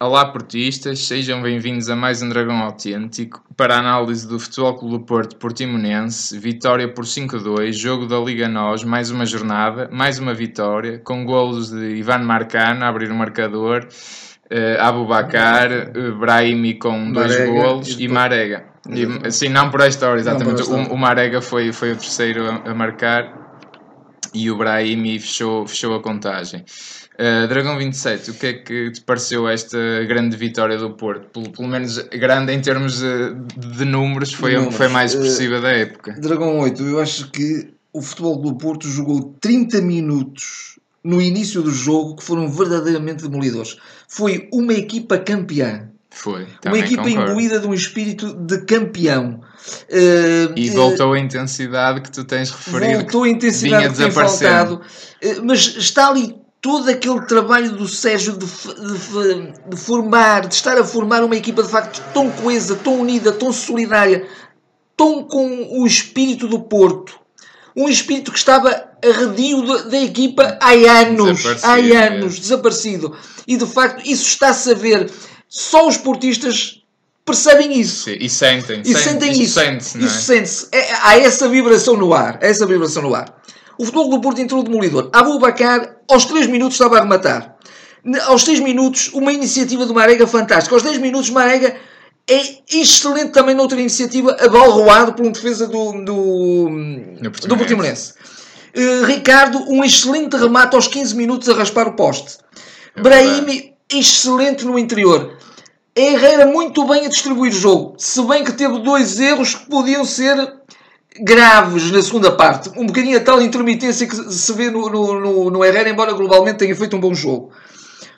Olá portistas, sejam bem-vindos a mais um Dragão Autêntico para a análise do Futebol Clube do Porto Portimonense, vitória por 5-2, jogo da Liga NOS, mais uma jornada, mais uma vitória, com golos de Ivan Marcano a abrir o marcador, uh, Abubacar, uh, Brahimi com dois Marega, golos e e, Marega. E, sim, não por esta hora, exatamente. esta hora. O, o Marega foi, foi o terceiro a, a marcar e o Brahimi fechou, fechou a contagem. Uh, Dragão 27, o que é que te pareceu esta grande vitória do Porto? Pelo, pelo menos grande em termos de, de números, foi, a- foi mais uh, expressiva da época. Dragão 8, eu acho que o Futebol do Porto jogou 30 minutos no início do jogo que foram verdadeiramente demolidores. Foi uma equipa campeã. Foi. uma equipa concordo. imbuída de um espírito de campeão. Eh, E eh, voltou a intensidade que tu tens referido. voltou a intensidade vinha que tem faltado. Eh, Mas está ali todo aquele trabalho do Sérgio de, de de formar, de estar a formar uma equipa de facto tão coesa, tão unida, tão solidária, tão com o espírito do Porto. Um espírito que estava arredio da, da equipa há anos, há anos, é. desaparecido. E de facto isso está-se a ver. Só os portistas percebem isso. E sentem. E sentem isso. Sente-se, não é? Isso sente-se. É- há essa vibração no ar. Essa vibração no ar. O futebol do Porto entrou demolidor. Abu Bakar, aos 3 minutos, estava a rematar. Aos 6 minutos, uma iniciativa do Marega fantástica. Aos 10 minutos, Marega é excelente também noutra iniciativa, abalroado por um defesa do, do, Portimonense. do Portimonense. Eh, Ricardo, um excelente remate aos 15 minutos a raspar o poste. É Brahimi, excelente no interior. Herrera muito bem a distribuir o jogo, se bem que teve dois erros que podiam ser graves na segunda parte. Um bocadinho a tal intermitência que se vê no, no, no, no Herrera, embora globalmente tenha feito um bom jogo.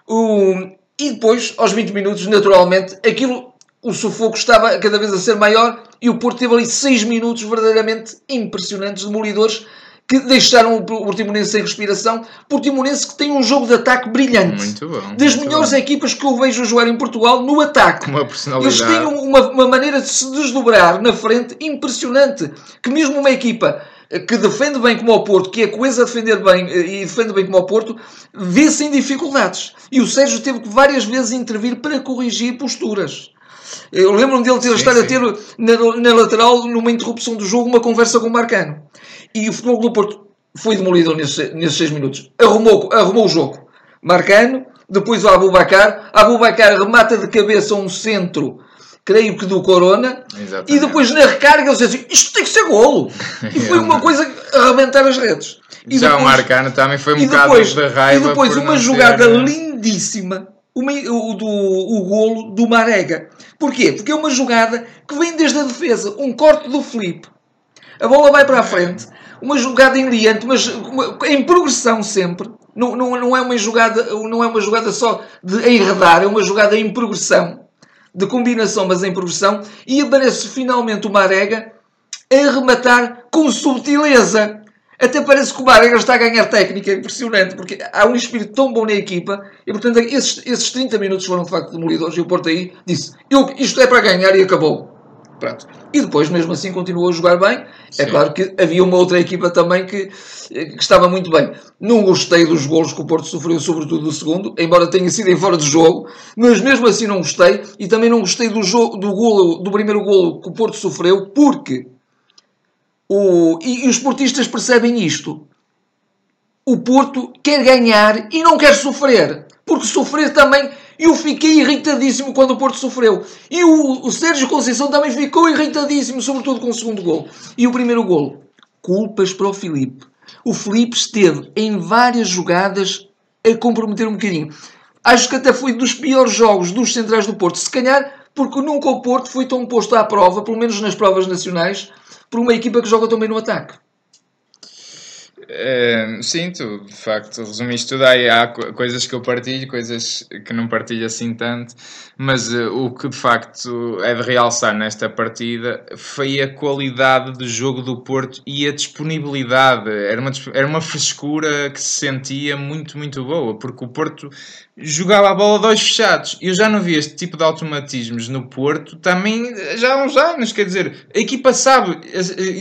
O- e depois, aos 20 minutos, naturalmente, aquilo, o sufoco estava cada vez a ser maior e o Porto teve ali 6 minutos verdadeiramente impressionantes, demolidores, que deixaram o Portimonense sem respiração. Portimonense que tem um jogo de ataque brilhante. Muito bom. Das muito melhores bom. equipas que eu vejo jogar em Portugal no ataque. Uma personalidade. Eles têm um uma, uma maneira de se desdobrar na frente impressionante. Que mesmo uma equipa eh, que defende bem como o Porto, que é coesa a defender bem eh, e defende bem como o Porto, vê-se em dificuldades. E o Sérgio teve que várias vezes intervir para corrigir posturas. Eu lembro-me dele ter, Sim, estar sim. a ter na, na lateral, numa interrupção do jogo, uma conversa com o Marcano. E o Futebol do Porto foi demolido nesses, nesses seis minutos. Arrumou, arrumou o jogo. Marcano, depois o Abubacar. Abubacar remata de cabeça um centro, creio que do Corona. Exatamente. E depois na recarga ele disse assim, isto tem que ser golo. E foi uma coisa a arrebentar as redes. E Já o depois- Marcano também foi um e bocado depois, da raiva. e depois uma jogada ter- lindíssima, o, do, o golo do Marega. Porquê? Porque é uma jogada que vem desde a defesa, um corte do Felipe. A bola vai para a frente, uma jogada enliante, mas uma- em progressão sempre. Não, não, não, é uma jogada, não é uma jogada só de enredar, é uma jogada em progressão. De combinação, mas em progressão. E aparece finalmente o Marega a rematar com subtileza. Até parece que o Marega está a ganhar técnica, é impressionante, porque há um espírito tão bom na equipa e, portanto, esses, esses 30 minutos foram de facto demolidores. E o Porto aí disse: eu, Isto é para ganhar e acabou. Pronto. E depois, mesmo assim, continuou a jogar bem. É Sim. claro que havia uma outra equipa também que, que estava muito bem. Não gostei dos golos que o Porto sofreu, sobretudo do segundo, embora tenha sido em fora de jogo, mas mesmo assim não gostei. E também não gostei do, jogo, do, golo, do primeiro golo que o Porto sofreu, porque o, e, e os portistas percebem isto. O Porto quer ganhar e não quer sofrer. Porque sofrer também. Eu fiquei irritadíssimo quando o Porto sofreu. E o, o Sérgio Conceição também ficou irritadíssimo, sobretudo com o segundo gol. E o primeiro gol. Culpas para o Filipe. O Filipe esteve em várias jogadas a comprometer um bocadinho. Acho que até foi dos piores jogos dos centrais do Porto. Se calhar porque nunca o Porto foi tão posto à prova, pelo menos nas provas nacionais, por uma equipa que joga também no ataque. É, sim, tu de facto resumiste tudo. Aí há co- coisas que eu partilho, coisas que não partilho assim tanto, mas eh, o que de facto é de realçar nesta partida foi a qualidade do jogo do Porto e a disponibilidade. Era uma, era uma frescura que se sentia muito, muito boa, porque o Porto jogava a bola de olhos fechados. Eu já não vi este tipo de automatismos no Porto também já há uns anos. Quer dizer, a equipa sabe,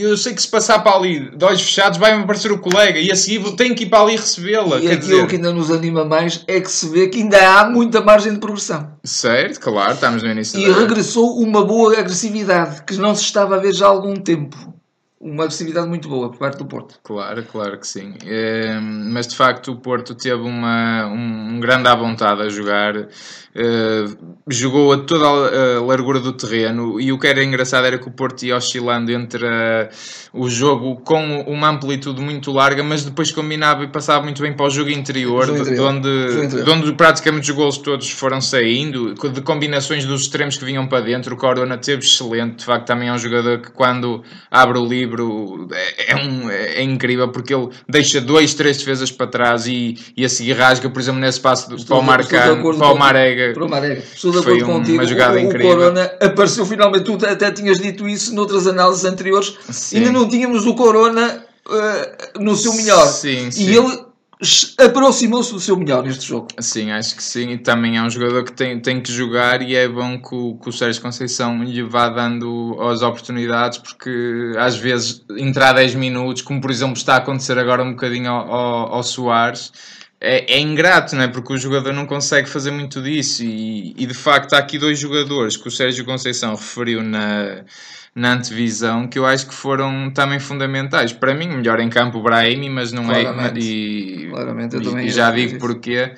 eu sei que se passar para ali de olhos fechados vai-me aparecer o colega e a seguir tem que ir para ali recebê-la. E aquilo dizer... que ainda nos anima mais é que se vê que ainda há muita margem de progressão. Certo, claro, estamos no início. E regressou uma boa agressividade que não se estava a ver já há algum tempo uma agressividade muito boa por parte do Porto. Claro, claro que sim. É, mas de facto o Porto teve uma, um, um grande à vontade a jogar, é, jogou a toda a largura do terreno e o que era engraçado era que o Porto ia oscilando entre a, o jogo com uma amplitude muito larga, mas depois combinava e passava muito bem para o jogo interior, jogo interior. De, onde, interior. de onde praticamente os gols todos foram saindo, de combinações dos extremos que vinham para dentro. O Corona teve excelente, de facto também é um jogador que quando abre o livro livro é, é, um, é, incrível porque ele deixa dois, três defesas para trás e, e a seguir rasga, por exemplo, nesse passo para o Marcano, para o Marega. Para o Marega. Estou de acordo contigo. Uma jogada o, incrível. O Corona apareceu finalmente, tu até tinhas dito isso noutras análises anteriores. Sim. Ainda não tínhamos o Corona uh, no seu melhor. Sim, sim. E ele aproximou-se do seu melhor neste jogo. Sim, acho que sim. E também é um jogador que tem, tem que jogar e é bom que o, que o Sérgio Conceição lhe vá dando as oportunidades, porque às vezes entrar 10 minutos, como por exemplo está a acontecer agora um bocadinho ao, ao, ao Soares, é, é, ingrato, não é? Porque o jogador não consegue fazer muito disso. E, e de facto há aqui dois jogadores que o Sérgio Conceição referiu na na antevisão que eu acho que foram também fundamentais. Para mim, melhor em campo o Brahimi, mas não é- Claramente. é. E, Claramente, eu também e já digo porquê.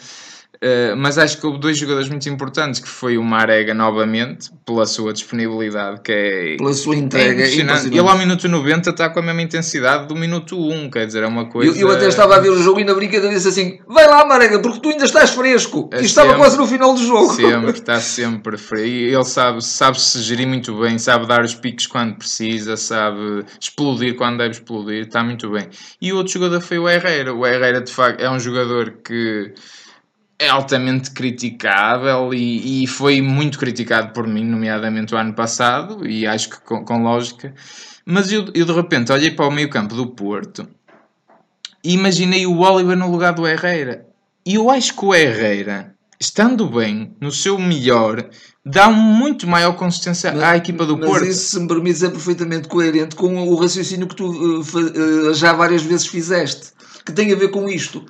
Uh, mas acho que houve dois jogadores muito importantes, que foi o Marega novamente, pela sua disponibilidade, que é pela sua entrega. É Ele ao minuto 90 está com a mesma intensidade do minuto 1, quer dizer, é uma coisa. Eu, eu até estava a ver o jogo e na brincadeira disse assim: vai lá, Marega, porque tu ainda estás fresco. É e estava sempre, quase no final do jogo. Sempre, está sempre fresco. Ele sabe, sabe se gerir muito bem, sabe dar os picos quando precisa, sabe explodir quando deve explodir, está muito bem. E o outro jogador foi o Herrera. O Herrera, de facto, é um jogador que é altamente criticável e, e, foi muito criticado por mim, nomeadamente o ano passado, e acho que com, com lógica. Mas eu, eu, de repente olhei para o meio campo do Porto e imaginei o Oliver no lugar do Herrera. E eu acho que o Herrera, estando bem, no seu melhor, dá muito maior consistência mas, à equipa do mas Porto. Mas isso, se me permites, é perfeitamente coerente com o raciocínio que tu uh, já várias vezes fizeste, que tem a ver com isto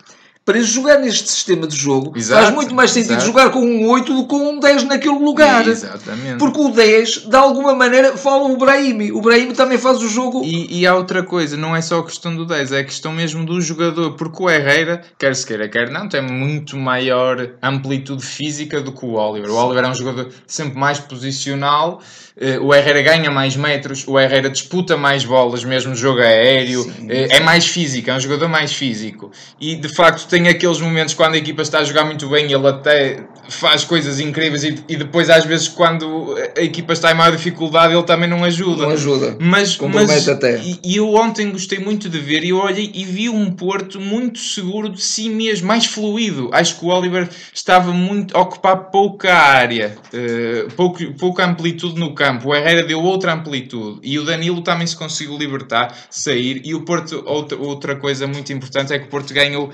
para jogar neste sistema de jogo, Exato, faz muito mais sentido exato. jogar com um 8 do que com um 10 naquele lugar. Exatamente. Porque o 10, de alguma maneira, fala o Brahimi. O Brahimi também faz o jogo. E, e há outra coisa, não é só a questão do 10, é a questão mesmo do jogador. Porque o Herrera, quer se queira, quer não, tem muito maior amplitude física do que o Oliver. O Oliver é um jogador sempre mais posicional eh, o Herrera ganha mais metros, o Herrera disputa mais bolas, mesmo jogo aéreo, sim, eh, sim. é mais físico, é um jogador mais físico. E de facto tem aqueles momentos quando a equipa está a jogar muito bem, ele até faz coisas incríveis e, e depois às vezes quando a equipa está em maior dificuldade ele também não ajuda. Não ajuda. Mas, mas até. E, e, eu ontem gostei muito de ver e olhei e vi um Porto muito seguro de si mesmo, mais fluido. Acho que o Oliver estava muito a ocupar pouca área, uh, pouco, pouca amplitude no campo campo, o Herrera deu outra amplitude e o Danilo também se conseguiu libertar, sair. E o Porto, outra, outra coisa muito importante é que o Porto ganhou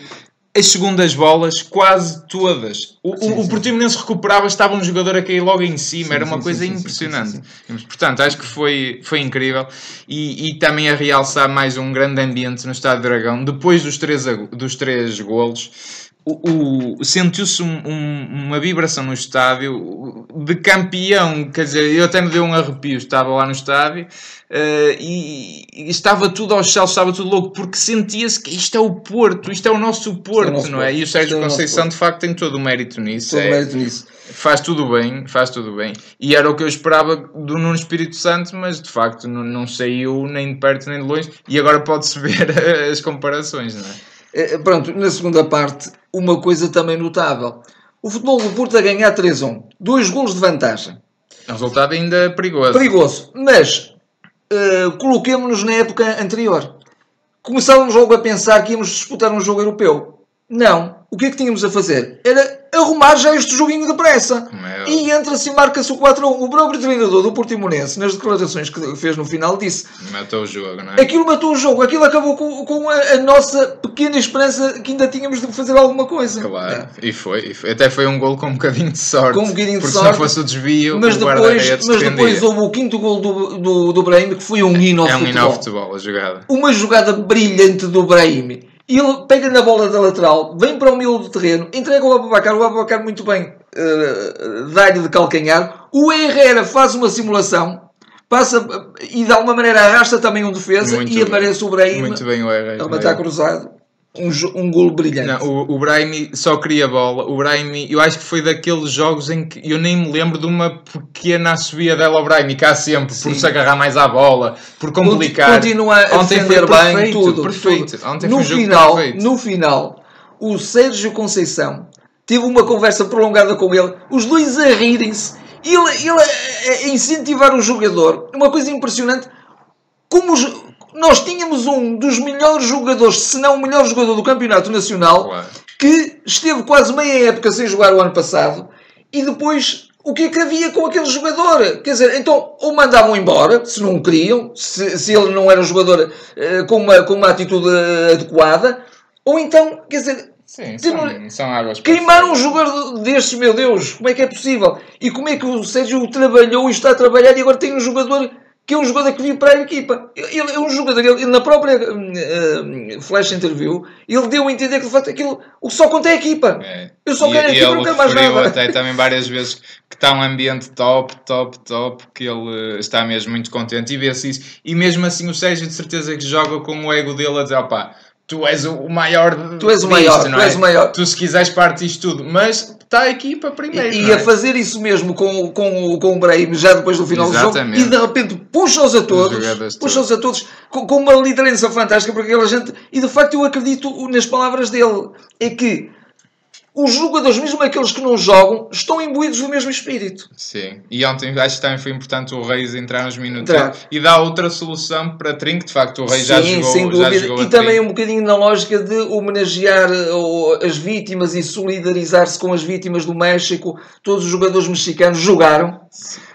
as segundas bolas quase todas. O, sim, o, o Portimonense recuperava, estava um jogador a cair logo em cima, sim, era uma sim, coisa impressionante. Portanto, acho que foi, foi incrível. E, e, também a realçar mais um grande ambiente no Estádio Dragão, depois dos três, dos três golos o, o sentiu-se um, um, uma vibração no estádio de campeão, quer dizer, eu até me deu um arrepio, estava lá no estádio uh, e, e, estava tudo aos céus, estava tudo louco, porque sentia-se que isto é o Porto, isto é o nosso Porto, é o nosso não é? E o Sérgio é Conceição de facto tem todo o mérito nisso. Todo o é, mérito nisso. Faz tudo bem, faz tudo bem. E era o que eu esperava do Nuno Espírito Santo, mas de facto não, não saiu nem de perto nem de longe, e agora pode-se ver as comparações, não é? Eh, pronto, na segunda parte, uma coisa também notável. O futebol do Porto a ganhar 3-1. Dois golos de vantagem. É um resultado ainda perigoso. Perigoso. Mas uh, coloquemos-nos na época anterior. Começávamos logo a pensar que íamos disputar um jogo europeu. Não. O que é que tínhamos a fazer? Era arrumar já este joguinho depressa. Meu. E entra-se e marca-se o 4 a 1. O próprio treinador do Portimonense, nas declarações que fez no final, disse Matou o jogo, não é? aquilo matou o jogo, aquilo acabou com, com a, a nossa pequena esperança que ainda tínhamos de fazer alguma coisa. Claro, e foi, e foi. Até foi um gol com um bocadinho de sorte. Com um bocadinho de porque sorte. se não fosse o desvio, Mas o depois, mas depois houve o quinto gol do, do, do Brahim, que foi um hino ao É um futebol. hino ao futebol, a jogada. uma jogada brilhante do Brahim. E ele pega na bola da lateral, vem para o meio do terreno, entrega o Ababacar, o Ababacar muito bem uh, dá-lhe de calcanhar. O Herrera faz uma simulação, passa e de alguma maneira arrasta também um defesa Muito e aparece o Brahim a matar cruzado. Um, um golo brilhante. Não, o, o Brahimi só queria bola. O Brahimi, eu acho que foi daqueles jogos em que eu nem me lembro de uma pequena subida dela ao Brahimi, cá sempre, por Sim. se agarrar mais à bola, por complicar. Continua a Ontem defender foi bem perfeito, tudo. perfeito. tudo. Ontem no, final, perfeito. no final, o Sérgio Conceição teve uma conversa prolongada com ele, os dois a rirem-se, ele, ele a incentivar o jogador. Uma coisa impressionante, como os- nós tínhamos um dos melhores jogadores, se não o melhor jogador do Campeonato Nacional, Claro. que esteve quase meia época sem jogar o ano passado e depois o que é que havia com aquele jogador? Quer dizer, então ou mandavam embora, se não o queriam, se, se ele não era um jogador eh, com, uma, com uma atitude adequada, ou então, quer dizer, Sim, são, são águas queimar um jogador destes, meu Deus, como é que é possível? E como é que o Sérgio trabalhou e está a trabalhar e agora tem um jogador que é um jogador que vive para a equipa. Ele é um jogador, ele, na própria hum, flash interview, ele deu a entender que de facto aquilo, o que só conta é a equipa. É. Eu só E- quero a e equipa, não quero mais nada. até também várias vezes que está um ambiente top, top, top, que ele eh, está mesmo muito contente e vê-se isso. E mesmo assim o Sérgio de certeza que joga com o ego dele a dizer, opá, tu és o maior Tu és o maior, tu é? és o maior. Tu se quiseres parte disto tudo, mas está a equipa primeiro, E, e é? a fazer isso mesmo com, o- com, com o Brahim já depois do final Exatamente. do jogo e de repente puxa-os a todos, puxa-os a todos com, com uma liderança fantástica porque aquela gente, e de facto eu acredito nas palavras dele, é que os jogadores, mesmo aqueles que não jogam, estão imbuídos do mesmo espírito. Sim, e ontem acho que também foi importante o Reis entrar nos minutos Entrar. e dar outra solução para Trinco, de facto o Reis já Sim, jogou, sem já dúvida. jogou E também Trinco. um bocadinho na lógica de homenagear as vítimas e solidarizar-se com as vítimas do México. Todos os jogadores mexicanos jogaram.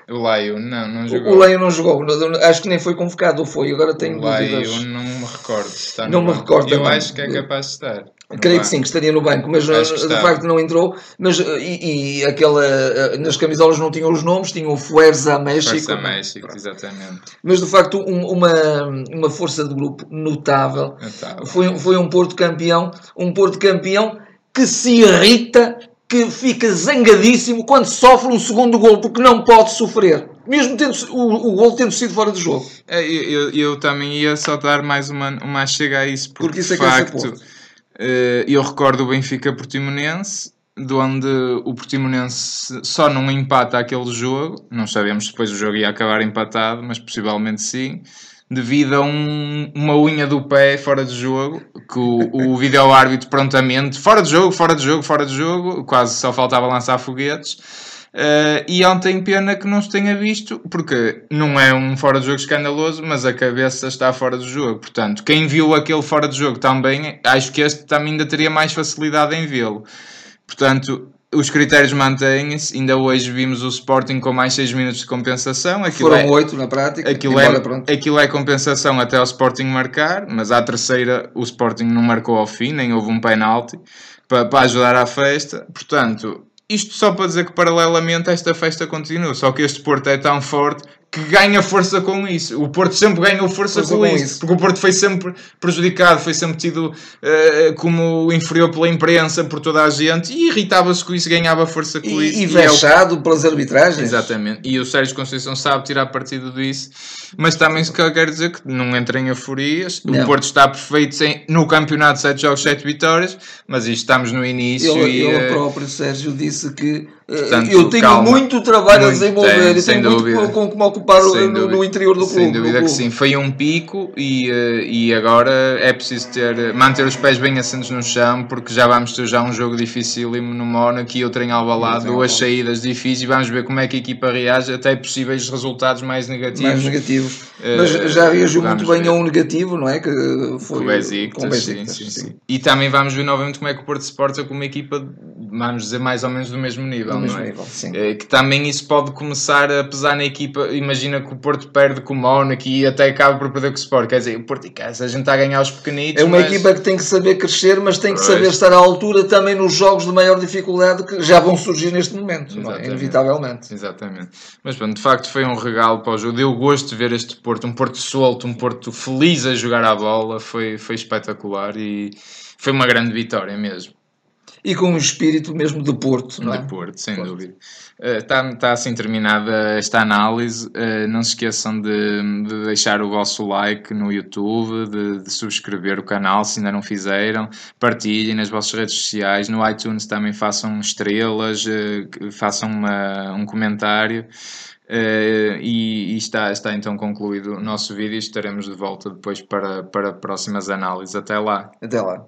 O Laio, não, não jogou. O Leio não jogou. Acho que nem foi convocado, ou foi? Agora tenho O Laio, dúvidas. não me recordo. Não me recordo Eu também. acho que é capaz de estar. No Creio que banco. sim, que estaria no banco, mas eh, de facto não entrou. Mas, eh, e, e aquela, eh, nas camisolas não tinham os nomes, tinham o Fuerza México. Força México, exatamente. Mas de facto um- uma, uma força de grupo notável. Então, Foi, foi um Porto campeão, um Porto campeão que se irrita, que fica zangadíssimo quando sofre um segundo gol, porque não pode sofrer. Mesmo tendo, o, o gol tendo sido fora do jogo. É, eu, eu, eu também ia só dar mais uma, uma chega a isso, porque, Porque isso é de que é facto eu recordo o Benfica Portimonense, de onde o Portimonense só não empata aquele jogo, não sabemos se depois o jogo ia acabar empatado, mas possivelmente sim, devido a um- uma unha do pé fora de jogo, que o, o vídeo-árbitro prontamente, fora de jogo, fora de jogo, fora de jogo, quase só faltava lançar foguetes. Eh, e ontem pena que não se tenha visto, porque não é um fora de jogo escandaloso, mas a cabeça está fora do jogo. Portanto, quem viu aquele fora de jogo também, acho que este também ainda teria mais facilidade em vê-lo. Portanto, os critérios mantêm-se. Ainda hoje vimos o Sporting com mais 6 minutos de compensação. Aquilo Foram é, oito na prática. Aquilo embora, é, pronto. aquilo é compensação até o Sporting marcar, mas à terceira o Sporting não marcou ao fim, nem houve um penalti para, para ajudar à festa. Portanto, isto só para dizer que paralelamente esta festa continua, só que este Porto é tão forte que ganha força com isso. O Porto sempre ganhou força, Força com, com isso, isso. porque o Porto foi sempre prejudicado, foi sempre tido eh, como inferior pela imprensa, por toda a gente, e irritava-se com isso, ganhava força com isso. E, e é o vexado pelas arbitragens. Exatamente. E o Sérgio Conceição sabe tirar partido disso, mas também se quer dizer que não entra em euforias. Não. O Porto está perfeito sem, no campeonato, 7 jogos, 7 vitórias, mas isto estamos no início Ele, e. ele eh, próprio, Sérgio, disse que eh, Portanto, eu tenho calma. muito trabalho a Muito, desenvolver tem, e sem tenho muito dúvida. com, com que no, dúvida- no interior do clube. Sem dúvida que clube. sim. Foi um pico e, eh, e agora é preciso ter, manter os pés bem assentos no chão, porque já vamos ter já um jogo dificílimo no Mónaco e outro em Alvalade, duas saídas difíceis e vamos ver como é que a equipa reage até possíveis resultados mais negativos. mais negativos. Eh, Mas já reagiu muito bem ver. a um negativo, não é? Que foi Com o Besiktas, com sim, Besiktas, sim, sim. sim. E também vamos ver novamente como é que o Porto se porta com uma equipa vamos dizer, mais ou menos do mesmo nível, Do mesmo não é? nível, sim. Eh, Que também isso pode começar a pesar na equipa. Imagina que o Porto perde com o Mónaco e até acaba por perder com o Sport. Quer dizer, o Porto, cara, se a gente está a ganhar os pequenitos. É uma mas- equipa que tem que saber crescer, mas tem que Pois. saber estar à altura também nos jogos de maior dificuldade que já vão surgir neste momento, é? Exatamente. inevitavelmente. Exatamente. Mas pronto, de facto foi um regalo para o jogo. Deu gosto de ver este Porto, um Porto solto, um Porto feliz a jogar à bola. Foi, foi espetacular e foi uma grande vitória mesmo. E com um espírito mesmo de Porto, não é? De Porto, sem Porto. dúvida. Está tá assim terminada esta análise. Eh, não se esqueçam de, de deixar o vosso like no YouTube, de, de subscrever o canal se ainda não fizeram, partilhem nas vossas redes sociais, no iTunes também façam estrelas, eh, que- façam uma- um comentário. Eh, e, e está, está então concluído o nosso vídeo. Estaremos de volta depois para, para próximas análises. Até lá. Até lá.